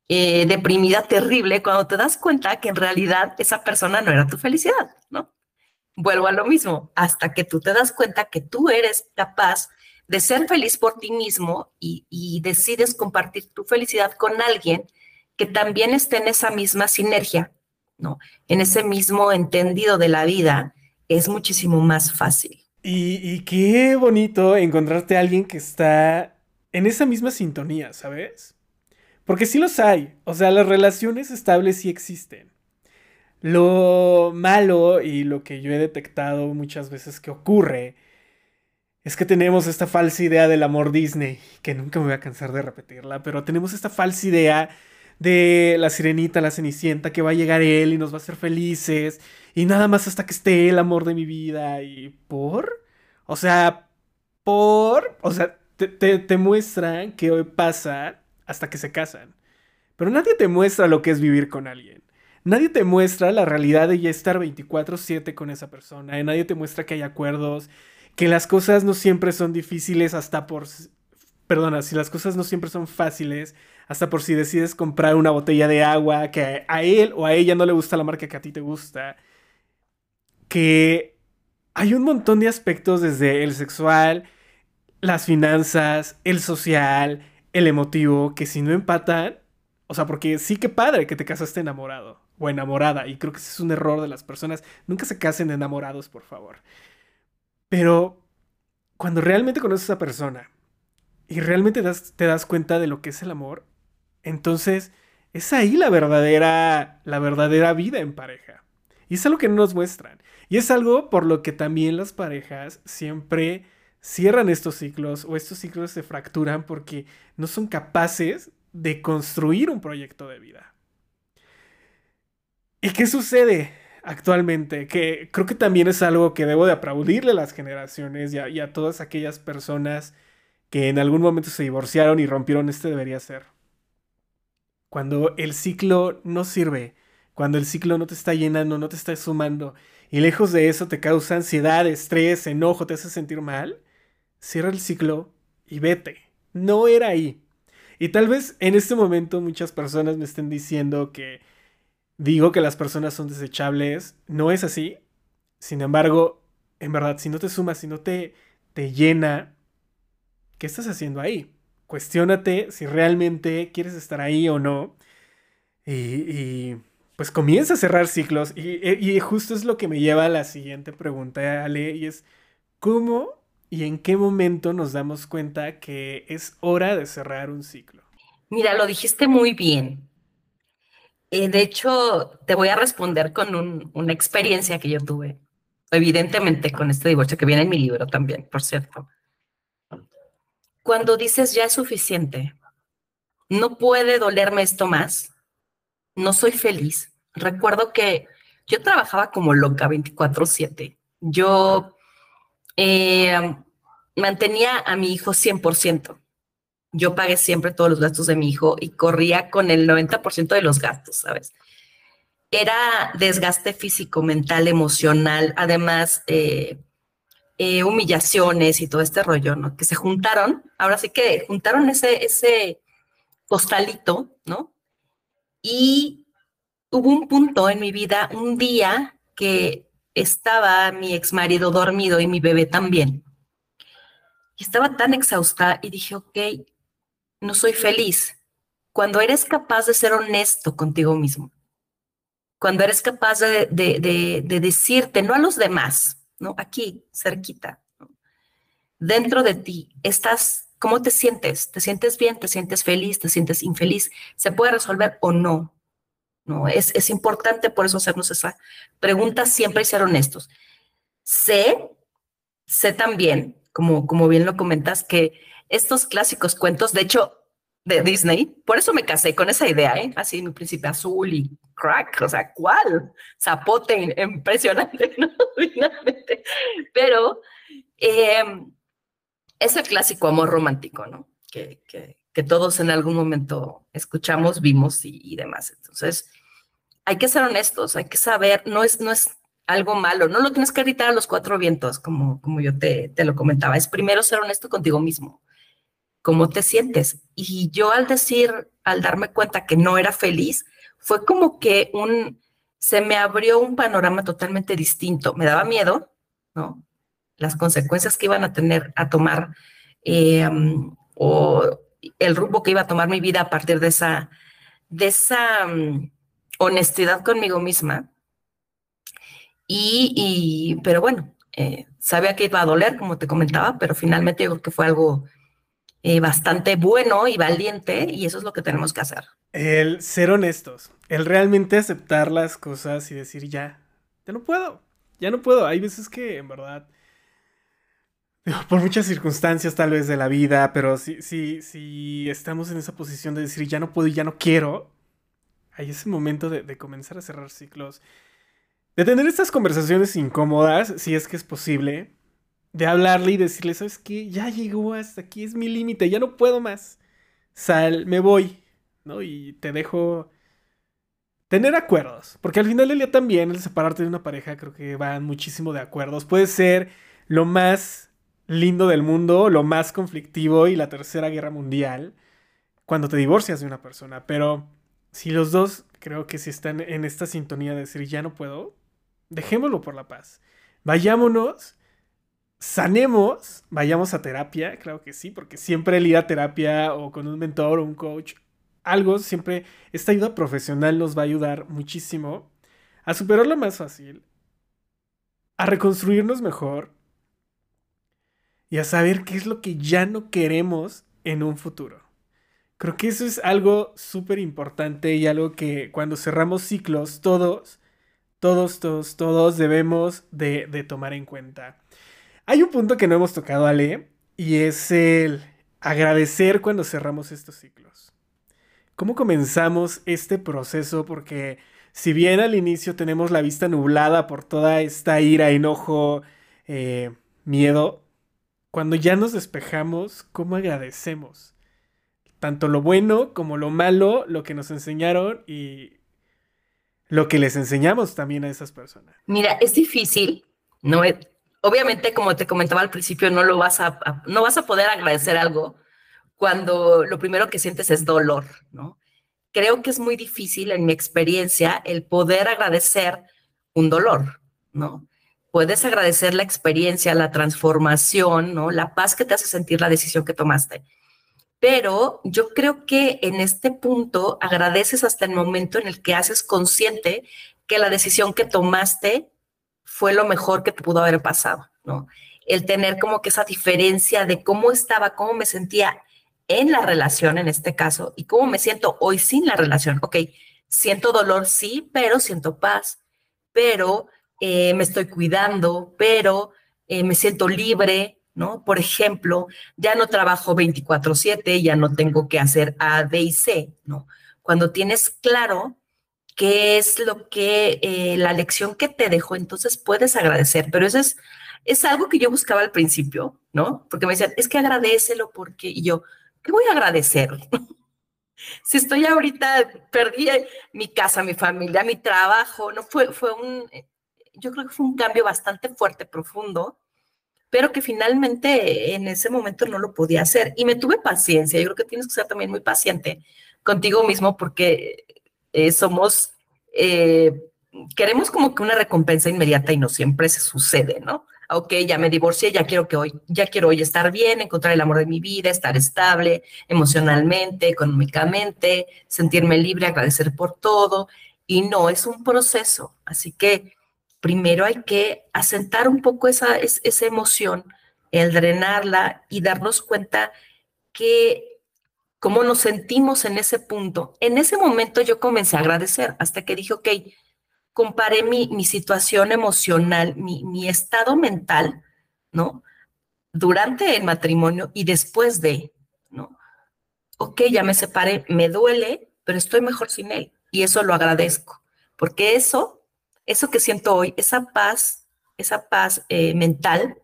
eh, deprimida terrible cuando te das cuenta que en realidad esa persona no era tu felicidad, ¿no? Vuelvo a lo mismo, hasta que tú te das cuenta que tú eres capaz de ser feliz por ti mismo y, decides compartir tu felicidad con alguien que también esté en esa misma sinergia, ¿no? En ese mismo entendido de la vida, es muchísimo más fácil. Y, y qué bonito encontrarte a alguien que está en esa misma sintonía, ¿sabes? Porque sí los hay, o sea, las relaciones estables sí existen. Lo malo y lo que yo he detectado muchas veces que ocurre es que tenemos esta falsa idea del amor Disney, que nunca me voy a cansar de repetirla, pero tenemos esta falsa idea de la sirenita, la cenicienta, que va a llegar él y nos va a hacer felices, y nada más hasta que esté el amor de mi vida, y por... O sea, por... O sea, te, te, muestran que hoy pasa hasta que se casan. Pero nadie te muestra lo que es vivir con alguien. Nadie te muestra la realidad de ya estar 24/7 con esa persona. Nadie te muestra que hay acuerdos, que las cosas no siempre son difíciles hasta por... Perdona, si las cosas no siempre son fáciles, hasta por si decides comprar una botella de agua que a él o a ella no le gusta la marca que a ti te gusta. Que hay un montón de aspectos desde el sexual, las finanzas, el social, el emotivo, que si no empatan, o sea, porque sí que padre que te casaste enamorado o enamorada, y creo que ese es un error de las personas. Nunca se casen enamorados, por favor. Pero cuando realmente conoces a esa persona y realmente te das cuenta de lo que es el amor, entonces es ahí la verdadera, la verdadera vida en pareja. Y es algo que no nos muestran. Y es algo por lo que también las parejas siempre cierran estos ciclos o estos ciclos se fracturan porque no son capaces de construir un proyecto de vida. ¿Y qué sucede? actualmente, que creo que también es algo que debo de aplaudirle a las generaciones y a, todas aquellas personas que en algún momento se divorciaron y rompieron este debería ser. Cuando el ciclo no sirve, cuando el ciclo no te está llenando, no te está sumando, y lejos de eso te causa ansiedad, estrés, enojo, te hace sentir mal, cierra el ciclo y vete. No era ahí. Y tal vez en este momento muchas personas me estén diciendo que digo que las personas son desechables, no es así. Sin embargo, en verdad, si no te sumas, si no te, te llena, ¿qué estás haciendo ahí? Cuestiónate si realmente quieres estar ahí o no. Y, pues comienza a cerrar ciclos. Y, y, justo es lo que me lleva a la siguiente pregunta, Ale, y es, ¿cómo y en qué momento nos damos cuenta que es hora de cerrar un ciclo? Mira, lo dijiste muy bien. Eh, de hecho, te voy a responder con una experiencia que yo tuve, evidentemente con este divorcio que viene en mi libro también, por cierto. Cuando dices ya es suficiente, no puede dolerme esto más, no soy feliz. Recuerdo que yo trabajaba como loca 24/7. Yo eh, mantenía a mi hijo 100% yo pagué siempre todos los gastos de mi hijo y corría con el 90% de los gastos, ¿sabes? Era desgaste físico, mental, emocional, además eh, eh, humillaciones y todo este rollo, ¿no? Que se juntaron, ahora sí que juntaron ese, ese, costalito, ¿no? Y hubo un punto en mi vida, un día que estaba mi ex marido dormido y mi bebé también. Estaba tan exhausta y dije, ok, no soy feliz. Cuando eres capaz de ser honesto contigo mismo, cuando eres capaz de, decirte, no a los demás, ¿no? Aquí, cerquita, dentro de ti, estás, ¿cómo te sientes? ¿Te sientes bien? ¿Te sientes feliz? ¿Te sientes infeliz? ¿Se puede resolver o no? No, es, es importante por eso hacernos esa pregunta siempre y ser honestos. Sé, sé también, como, como bien lo comentas, que estos clásicos cuentos, de hecho, de Disney, por eso me casé con esa idea, ¿eh? Así, mi príncipe azul y crack, o sea, ¿cuál? Zapote, impresionante, ¿no? Finalmente. Pero eh, es el clásico amor romántico, ¿no? Que, que, que, todos en algún momento escuchamos, vimos y, demás. Entonces, hay que ser honestos, hay que saber, no es, no es algo malo, no lo tienes que gritar a los cuatro vientos, como, como yo te, te lo comentaba, es primero ser honesto contigo mismo cómo te sientes. Y yo al decir, al darme cuenta que no era feliz, fue como que un, se me abrió un panorama totalmente distinto. Me daba miedo, ¿no? Las consecuencias que iban a tener, a tomar, em, o el rumbo que iba a tomar mi vida a partir de esa, de esa um, honestidad conmigo misma. Y, pero bueno, eh, sabía que iba a doler, como te comentaba, pero finalmente yo creo que fue algo eh, bastante bueno y valiente y eso es lo que tenemos que hacer. El ser honestos, el realmente aceptar las cosas y decir ya, ya no puedo, ya no puedo. Hay veces que en verdad, por muchas circunstancias tal vez de la vida, pero si, si, si estamos en esa posición de decir ya no puedo y ya no quiero, hay ese momento de, comenzar a cerrar ciclos, de tener estas conversaciones incómodas, si es que es posible de hablarle y decirle, ¿sabes qué? Ya llegó hasta aquí, es mi límite, ya no puedo más. Sal, me voy, ¿no? Y te dejo tener acuerdos, porque al final del día también el separarte de una pareja creo que van muchísimo de acuerdos. Puede ser lo más lindo del mundo, lo más conflictivo y la tercera guerra mundial cuando te divorcias de una persona, pero si los dos creo que si están en esta sintonía de decir ya no puedo, dejémoslo por la paz. Vayámonos sanemos, vayamos a terapia, claro que sí, porque siempre el ir a terapia o con un mentor o un coach, algo, siempre esta ayuda profesional nos va a ayudar muchísimo a superarlo más fácil, a reconstruirnos mejor y a saber qué es lo que ya no queremos en un futuro. Creo que eso es algo súper importante y algo que cuando cerramos ciclos, todos, todos, todos, todos debemos de, de tomar en cuenta. Hay un punto que no hemos tocado, Ale, y es el agradecer cuando cerramos estos ciclos. ¿Cómo comenzamos este proceso? Porque si bien al inicio tenemos la vista nublada por toda esta ira, enojo, eh, miedo, cuando ya nos despejamos, ¿cómo agradecemos? Tanto lo bueno como lo malo, lo que nos enseñaron y lo que les enseñamos también a esas personas. Mira, es difícil, no es, obviamente, como te comentaba al principio, no lo vas a, no vas a poder agradecer algo cuando lo primero que sientes es dolor, ¿no? Creo que es muy difícil en mi experiencia el poder agradecer un dolor, ¿no? Puedes agradecer la experiencia, la transformación, ¿no? La paz que te hace sentir la decisión que tomaste. Pero yo creo que en este punto agradeces hasta el momento en el que haces consciente que la decisión que tomaste fue lo mejor que te pudo haber pasado, ¿no? El tener como que esa diferencia de cómo estaba, cómo me sentía en la relación en este caso y cómo me siento hoy sin la relación. Ok, siento dolor, sí, pero siento paz, pero eh, me estoy cuidando, pero eh, me siento libre, ¿no? Por ejemplo, ya no trabajo 24/7, ya no tengo que hacer A, B y C, ¿no? Cuando tienes claro qué es lo que, eh, la lección que te dejó, entonces puedes agradecer, pero eso es, es algo que yo buscaba al principio, ¿no? Porque me decían, es que agradecelo porque, y yo, ¿qué voy a agradecer? si estoy ahorita, perdí mi casa, mi familia, mi trabajo, no fue, fue un, yo creo que fue un cambio bastante fuerte, profundo, pero que finalmente en ese momento no lo podía hacer. Y me tuve paciencia. Yo creo que tienes que ser también muy paciente contigo mismo porque eh, somos, eh, queremos como que una recompensa inmediata y no siempre se sucede, ¿no? ok, ya me divorcié, ya quiero que hoy, ya quiero hoy estar bien, encontrar el amor de mi vida, estar estable emocionalmente, económicamente, sentirme libre, agradecer por todo. Y no, es un proceso. Así que primero hay que asentar un poco esa, esa emoción, el drenarla y darnos cuenta que cómo nos sentimos en ese punto. En ese momento yo comencé a agradecer hasta que dije, ok, comparé mi, mi situación emocional, mi, mi, estado mental, ¿no? Durante el matrimonio y después de, ¿no? Ok, ya me separé, me duele, pero estoy mejor sin él. Y eso lo agradezco, porque eso, eso que siento hoy, esa paz, esa paz eh, mental,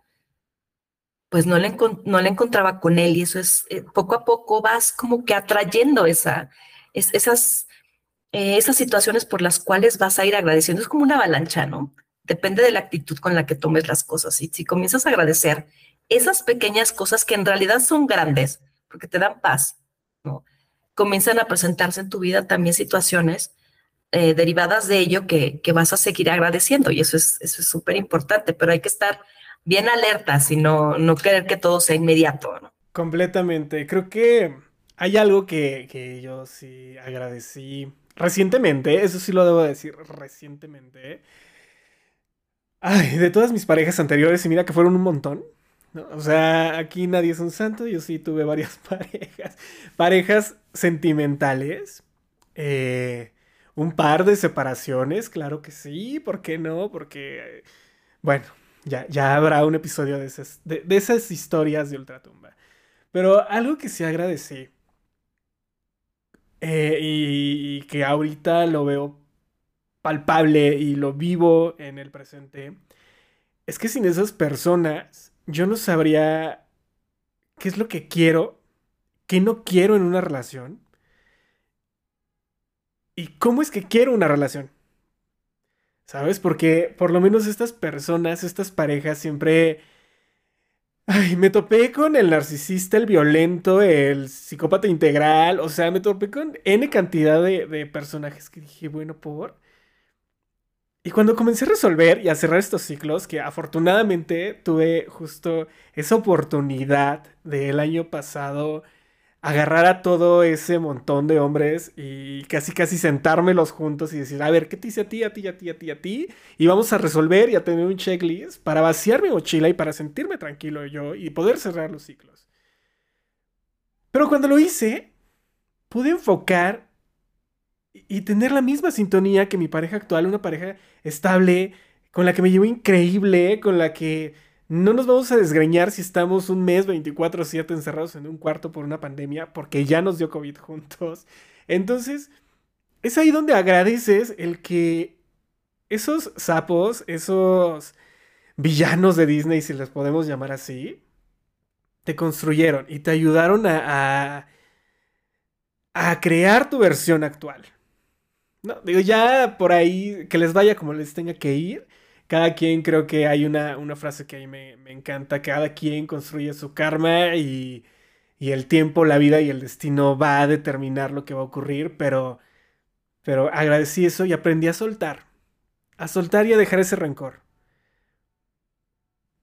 pues no la, no la encontraba con él y eso es, eh, poco a poco vas como que atrayendo esa, esas eh, esas situaciones por las cuales vas a ir agradeciendo. Es como una avalancha, ¿no? Depende de la actitud con la que tomes las cosas. Y si comienzas a agradecer esas pequeñas cosas que en realidad son grandes, porque te dan paz, ¿no? Comienzan a presentarse en tu vida también situaciones eh, derivadas de ello que, que, vas a seguir agradeciendo. Y eso es eso es súper importante, pero hay que estar bien alertas y no, no querer que todo sea inmediato, ¿no? Completamente. Creo que hay algo que, que yo sí agradecí recientemente, eso sí lo debo decir, recientemente. Ay, de todas mis parejas anteriores, y mira que fueron un montón. O sea, aquí nadie es un santo, yo sí tuve varias parejas. Parejas sentimentales. Eh, un par de separaciones, claro que sí, ¿por qué no? Porque, bueno, ya, ya habrá un episodio de esas, de, esas historias de Ultratumba. Pero algo que sí agradecí eh, y, que ahorita lo veo palpable y lo vivo en el presente, es que sin esas personas yo no sabría qué es lo que quiero, qué no quiero en una relación y cómo es que quiero una relación. ¿Sabes? Porque por lo menos estas personas, estas parejas siempre Ay, me topé con el narcisista, el violento, el psicópata integral. O sea, me topé con N cantidad de, personajes que dije, bueno, por. Y cuando comencé a resolver y a cerrar estos ciclos, que afortunadamente tuve justo esa oportunidad del año pasado agarrar a todo ese montón de hombres y casi casi sentármelos juntos y decir, a ver, ¿qué te hice a ti, a ti, a ti, a ti, a ti? Y vamos a resolver y a tener un checklist para vaciar mi mochila y para sentirme tranquilo yo y poder cerrar los ciclos. Pero cuando lo hice, pude enfocar y tener la misma sintonía que mi pareja actual, una pareja estable, con la que me llevo increíble, con la que no nos vamos a desgreñar si estamos un mes 24/7 encerrados en un cuarto por una pandemia, porque ya nos dio COVID juntos. Entonces, es ahí donde agradeces el que esos sapos, esos villanos de Disney, si les podemos llamar así, te construyeron y te ayudaron a, a, crear tu versión actual. No, digo, ya por ahí que les vaya como les tenga que ir cada quien creo que hay una, una frase que a mí me, me, encanta, cada quien construye su karma y, y, el tiempo, la vida y el destino va a determinar lo que va a ocurrir, pero, pero agradecí eso y aprendí a soltar, a soltar y a dejar ese rencor.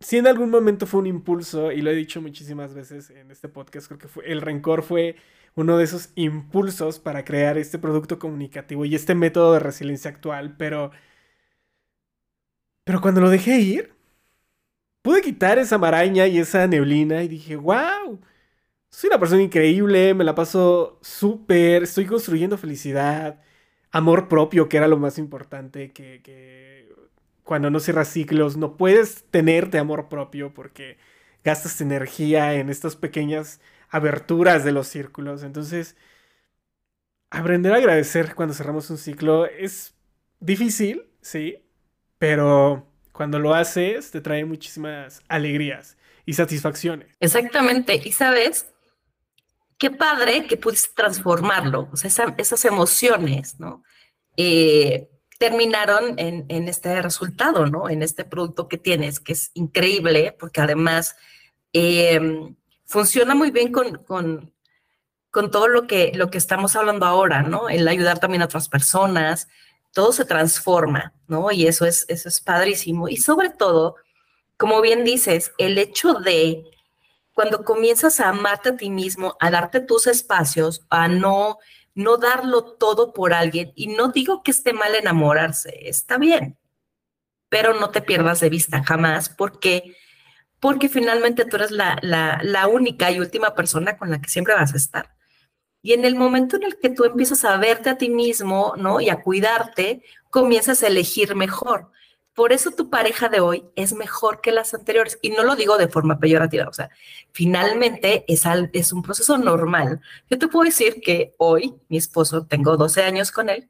Si en algún momento fue un impulso, y lo he dicho muchísimas veces en este podcast, creo que fue, el rencor fue uno de esos impulsos para crear este producto comunicativo y este método de resiliencia actual, pero pero cuando lo dejé ir, pude quitar esa maraña y esa neblina y dije, wow, soy una persona increíble, me la paso súper, estoy construyendo felicidad, amor propio, que era lo más importante, que, cuando no cierras ciclos no puedes tenerte amor propio porque gastas energía en estas pequeñas aberturas de los círculos. Entonces, aprender a agradecer cuando cerramos un ciclo es difícil, sí, pero cuando lo haces te trae muchísimas alegrías y satisfacciones. Exactamente. Y sabes, qué padre que pudiste transformarlo, o sea, esas emociones, ¿no? Eh, terminaron en, este resultado, ¿no? En este producto que tienes, que es increíble, porque además em, funciona muy bien con, con, con, todo lo que, lo que estamos hablando ahora, ¿no? El ayudar también a otras personas, todo se transforma, ¿no? Y eso es, eso es padrísimo. Y sobre todo, como bien dices, el hecho de cuando comienzas a amarte a ti mismo, a darte tus espacios, a no, no darlo todo por alguien, y no digo que esté mal enamorarse, está bien, pero no te pierdas de vista jamás, porque, porque finalmente tú eres la, la, la única y última persona con la que siempre vas a estar. Y en el momento en el que tú empiezas a verte a ti mismo, ¿no? Y a cuidarte, comienzas a elegir mejor. Por eso tu pareja de hoy es mejor que las anteriores. Y no lo digo de forma peyorativa, o sea, finalmente es, es un proceso normal. Yo te puedo decir que hoy mi esposo, tengo 12 años con él,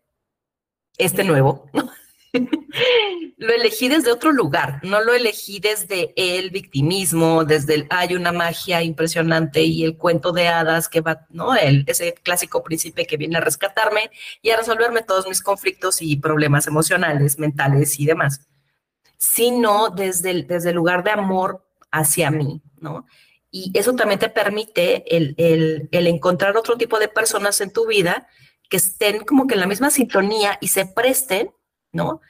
este nuevo, ¿no? lo elegí desde otro lugar, no lo elegí desde el victimismo, desde el hay una magia impresionante y el cuento de hadas que va, ¿no? El, ese clásico príncipe que viene a rescatarme y a resolverme todos mis conflictos y problemas emocionales, mentales y demás sino desde el, desde el lugar de amor hacia mí, ¿no? Y eso también te permite el, el, encontrar otro tipo de personas en tu vida que estén como que en la misma sintonía y se presten, ¿no?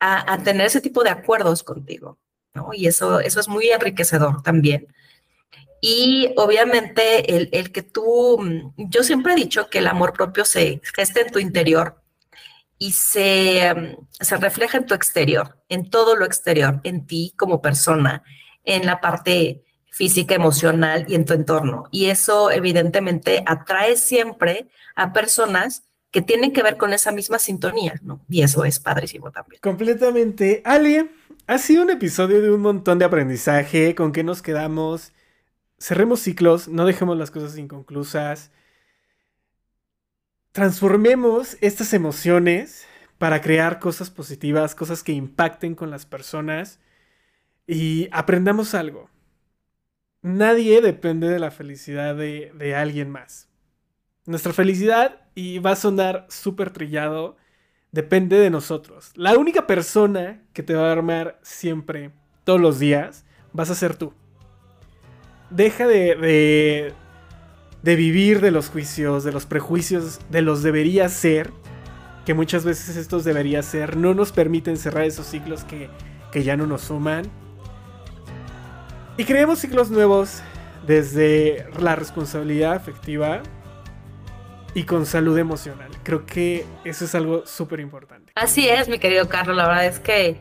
A, tener ese tipo de acuerdos contigo, ¿no? Y eso, eso es muy enriquecedor también. Y obviamente el, el, que tú, yo siempre he dicho que el amor propio se gesta en tu interior y se, mm, se refleja en tu exterior, en todo lo exterior, en ti como persona, en la parte física, emocional y en tu entorno. Y eso evidentemente atrae siempre a personas que tienen que ver con esa misma sintonía, ¿no? Y eso es padrísimo también. Completamente. Ali, ha sido un episodio de un montón de aprendizaje, con que nos quedamos. Cerremos ciclos, no dejemos las cosas inconclusas transformemos estas emociones para crear cosas positivas, cosas que impacten con las personas y aprendamos algo. Nadie depende de la felicidad de, alguien más. Nuestra felicidad, y va a sonar súper trillado, depende de nosotros. La única persona que te va a armar siempre, todos los días, vas a ser tú. Deja de, de vivir de los juicios, de los prejuicios, de los debería ser, que muchas veces estos debería ser, no nos permiten cerrar esos ciclos que, que ya no nos suman. Y creemos ciclos nuevos desde la responsabilidad afectiva y con salud emocional. Creo que eso es algo súper importante. Así es, mi querido Carlos, la verdad es que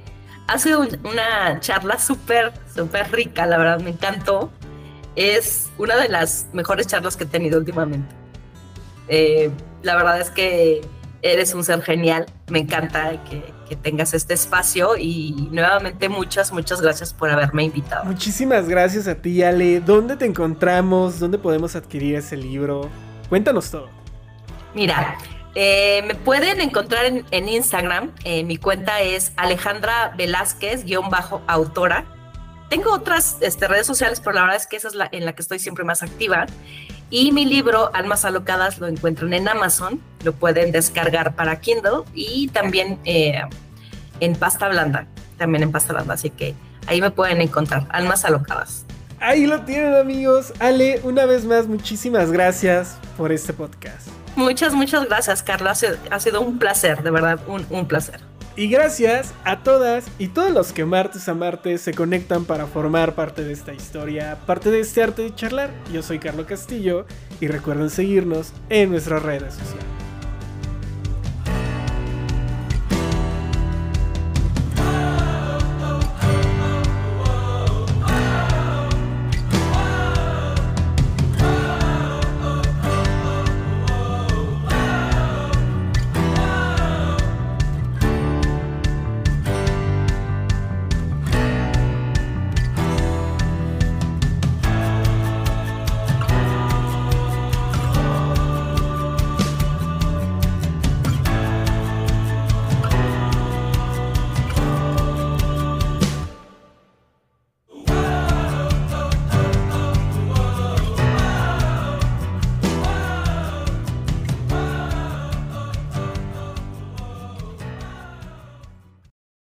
ha sido una charla súper, súper rica, la verdad me encantó es una de las mejores charlas que he tenido últimamente. Eh, la verdad es que eres un ser genial, me encanta que, que, tengas este espacio y nuevamente muchas, muchas gracias por haberme invitado. Muchísimas gracias a ti, Ale. ¿Dónde te encontramos? ¿Dónde podemos adquirir ese libro? Cuéntanos todo. Mira, eh, me pueden encontrar en, Instagram. Eh, mi cuenta es Alejandra Velázquez-autora. Tengo otras este, redes sociales, pero la verdad es que esa es la en la que estoy siempre más activa. Y mi libro, Almas Alocadas, lo encuentran en Amazon. Lo pueden descargar para Kindle y también eh, en pasta blanda. También en pasta blanda. Así que ahí me pueden encontrar. Almas Alocadas. Ahí lo tienen, amigos. Ale, una vez más, muchísimas gracias por este podcast. Muchas, muchas gracias, Carlos. Ha sido un placer, de verdad, un, un placer. Y gracias a todas y todos los que martes a martes se conectan para formar parte de esta historia, parte de este arte de charlar. Yo soy Carlos Castillo y recuerden seguirnos en nuestras redes sociales.